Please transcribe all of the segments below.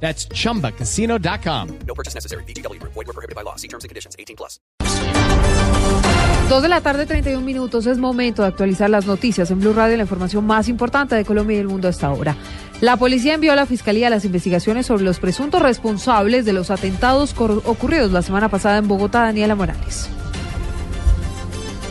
That's chumbacasino.com. No purchase necessary. BGW. Void were prohibited by law. See terms and conditions. 18 plus. Dos de la tarde, 31 minutos. Es momento de actualizar las noticias en Blue Radio, la información más importante de Colombia y del mundo a esta hora. La policía envió a la fiscalía las investigaciones sobre los presuntos responsables de los atentados ocurridos la semana pasada en Bogotá, Daniela Morales.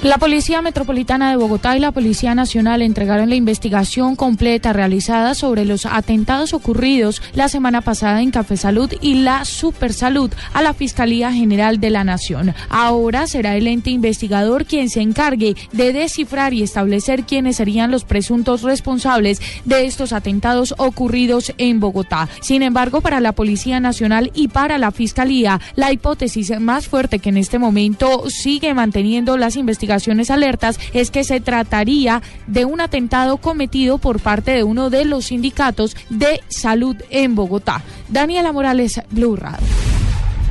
La Policía Metropolitana de Bogotá y la Policía Nacional entregaron la investigación completa realizada sobre los atentados ocurridos la semana pasada en Café Salud y la Supersalud a la Fiscalía General de la Nación. Ahora será el ente investigador quien se encargue de descifrar y establecer quiénes serían los presuntos responsables de estos atentados ocurridos en Bogotá. Sin embargo, para la Policía Nacional y para la Fiscalía, la hipótesis más fuerte que en este momento sigue manteniendo las investigaciones alertas es que se trataría de un atentado cometido por parte de uno de los sindicatos de salud en Bogotá. Daniela Morales, Blue Radio.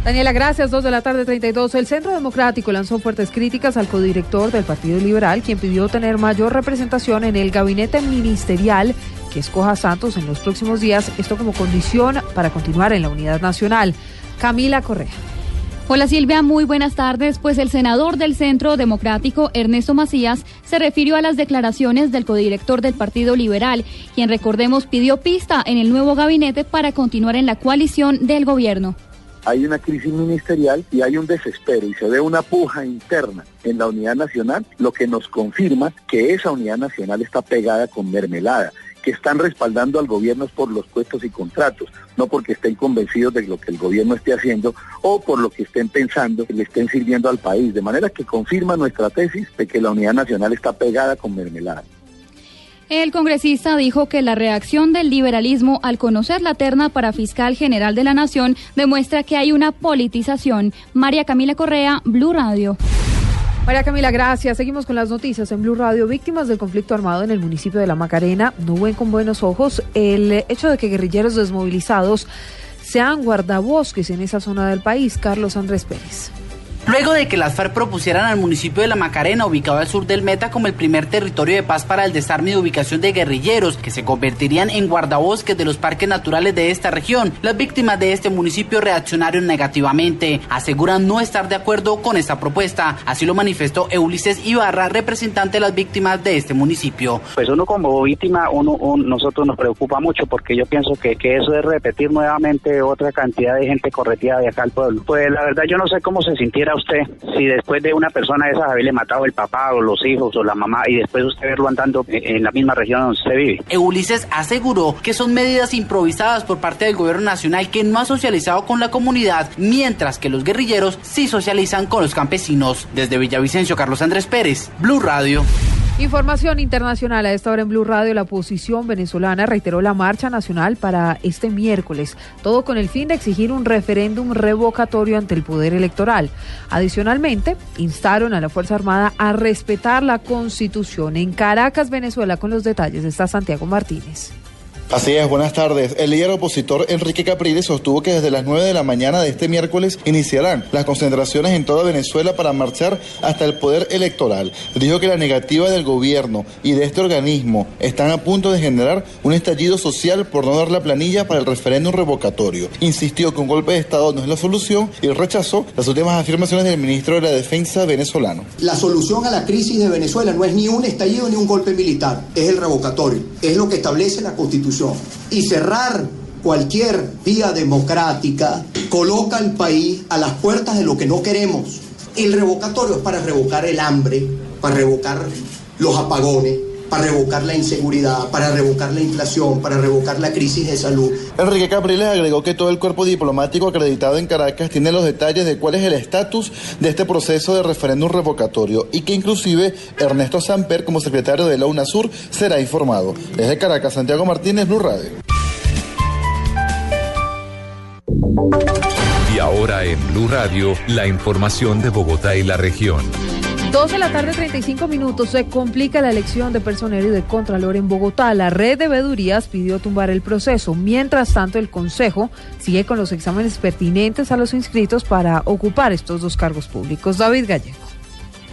Daniela, gracias. Dos de la tarde, 32. El Centro Democrático lanzó fuertes críticas al codirector del Partido Liberal, quien pidió tener mayor representación en el gabinete ministerial que escoja Santos en los próximos días, esto como condición para continuar en la unidad nacional. Camila Correa. Hola Silvia, muy buenas tardes. Pues el senador del Centro Democrático, Ernesto Macías, se refirió a las declaraciones del codirector del Partido Liberal, quien recordemos pidió pista en el nuevo gabinete para continuar en la coalición del gobierno. hay una crisis ministerial y hay un desespero y se ve una puja interna en la unidad nacional, lo que nos confirma que esa unidad nacional está pegada con mermelada, que están respaldando al gobierno es por los puestos y contratos, no porque estén convencidos de lo que el gobierno esté haciendo o por lo que estén pensando que le estén sirviendo al país, de manera que confirma nuestra tesis de que la unidad nacional está pegada con mermelada. El congresista dijo que la reacción del liberalismo al conocer la terna para fiscal general de la Nación demuestra que hay una politización. María Camila Correa, Blue Radio. María Camila, gracias. Seguimos con las noticias en Blue Radio. Víctimas del conflicto armado en el municipio de La Macarena no ven con buenos ojos el hecho de que guerrilleros desmovilizados sean guardabosques en esa zona del país. Carlos Andrés Pérez. Luego de que las FARC propusieran al municipio de La Macarena, ubicado al sur del Meta, como el primer territorio de paz para el desarme y ubicación de guerrilleros, que se convertirían en guardabosques de los parques naturales de esta región, las víctimas de este municipio reaccionaron negativamente. Aseguran no estar de acuerdo con esta propuesta. Así lo manifestó Ulises Ibarra, representante de las víctimas de este municipio. Pues uno como víctima, uno, un- nosotros nos preocupa mucho porque yo pienso que, que eso es repetir nuevamente otra cantidad de gente corretida de acá al pueblo. Pues la verdad yo no sé cómo se sintiera usted si después de una persona de esas haberle matado el papá o los hijos o la mamá y después usted verlo andando en la misma región donde usted vive. Ulises aseguró que son medidas improvisadas por parte del gobierno nacional que no ha socializado con la comunidad, mientras que los guerrilleros sí socializan con los campesinos. Desde Villavicencio, Carlos Andrés Pérez, Blue Radio. Información internacional a esta hora en Blue Radio. La oposición venezolana reiteró la marcha nacional para este miércoles, todo con el fin de exigir un referéndum revocatorio ante el poder electoral. Adicionalmente, instaron a la Fuerza Armada a respetar la Constitución. En Caracas, Venezuela, con los detalles está Santiago Martínez. Así es, buenas tardes. El líder opositor Enrique Capriles sostuvo que desde las 9 de la mañana de este miércoles iniciarán las concentraciones en toda Venezuela para marchar hasta el poder electoral. Dijo que la negativa del gobierno y de este organismo están a punto de generar un estallido social por no dar la planilla para el referéndum revocatorio. Insistió que un golpe de Estado no es la solución y rechazó las últimas afirmaciones del ministro de la Defensa venezolano. La solución a la crisis de Venezuela no es ni un estallido ni un golpe militar, es el revocatorio, es lo que establece la Constitución. Y cerrar cualquier vía democrática coloca al país a las puertas de lo que no queremos. El revocatorio es para revocar el hambre, para revocar los apagones, para revocar la inseguridad, para revocar la inflación, para revocar la crisis de salud. Enrique Capriles agregó que todo el cuerpo diplomático acreditado en Caracas tiene los detalles de cuál es el estatus de este proceso de referéndum revocatorio y que inclusive Ernesto Samper como secretario de la UNASUR será informado. Desde Caracas, Santiago Martínez, Blue Radio. ahora en Blue Radio, la información de Bogotá y la región. 2 de la tarde, 35 minutos. Se complica la elección de personero y de contralor en Bogotá. La red de vedurías pidió tumbar el proceso. Mientras tanto, el Consejo sigue con los exámenes pertinentes a los inscritos para ocupar estos dos cargos públicos. David Gallego.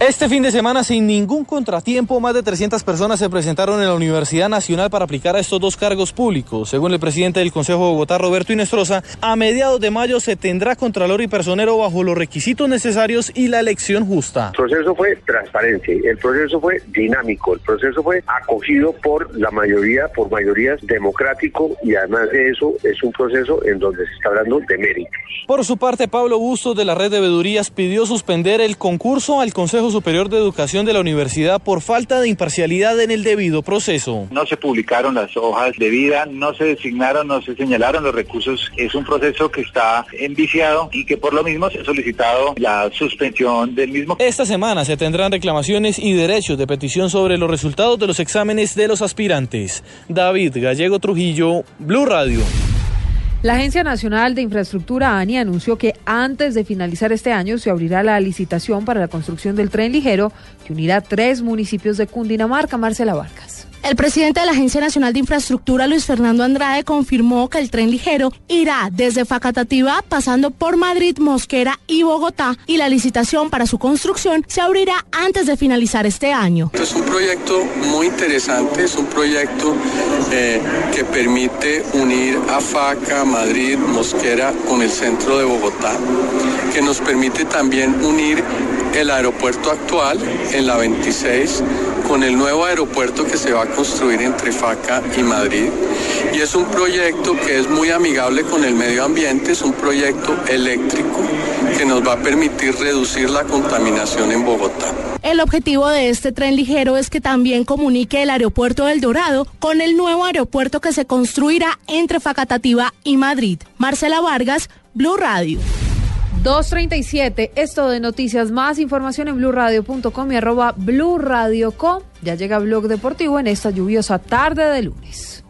Este fin de semana, sin ningún contratiempo, más de 300 personas se presentaron en la Universidad Nacional para aplicar a estos dos cargos públicos. Según el presidente del Consejo de Bogotá, Roberto Inestrosa, a mediados de mayo se tendrá contralor y personero bajo los requisitos necesarios y la elección justa. El proceso fue transparente, el proceso fue dinámico, el proceso fue acogido por la mayoría, por mayorías democrático y además de eso es un proceso en donde se está hablando de méritos. Por su parte, Pablo Bustos de la red de vedurías pidió suspender el concurso al Consejo Superior de Educación de la universidad por falta de imparcialidad en el debido proceso. No se publicaron las hojas de vida, no se designaron, no se señalaron los recursos. Es un proceso que está enviciado y que por lo mismo se ha solicitado la suspensión del mismo. Esta semana se tendrán reclamaciones y derechos de petición sobre los resultados de los exámenes de los aspirantes. David Gallego Trujillo, Blue Radio. La Agencia Nacional de Infraestructura, ANI, anunció que antes de finalizar este año se abrirá la licitación para la construcción del tren ligero que unirá tres municipios de Cundinamarca. Marcela Vargas. El presidente de la Agencia Nacional de Infraestructura, Luis Fernando Andrade, confirmó que el tren ligero irá desde Facatativá pasando por Madrid, Mosquera y Bogotá y la licitación para su construcción se abrirá antes de finalizar este año. Es un proyecto muy interesante, es un proyecto eh, que permite unir a Faca, Madrid, Mosquera con el centro de Bogotá, que nos permite también unir el aeropuerto actual en la 26 con el nuevo aeropuerto que se va a construir entre Faca y Madrid. Y es un proyecto que es muy amigable con el medio ambiente, es un proyecto eléctrico que nos va a permitir reducir la contaminación en Bogotá. El objetivo de este tren ligero es que también comunique el aeropuerto del Dorado con el nuevo aeropuerto que se construirá entre Facatativa y Madrid. Marcela Vargas, Blue Radio. 237, esto de noticias, más información en blurradio.com y arroba blurradioco. Ya llega Blog Deportivo en esta lluviosa tarde de lunes.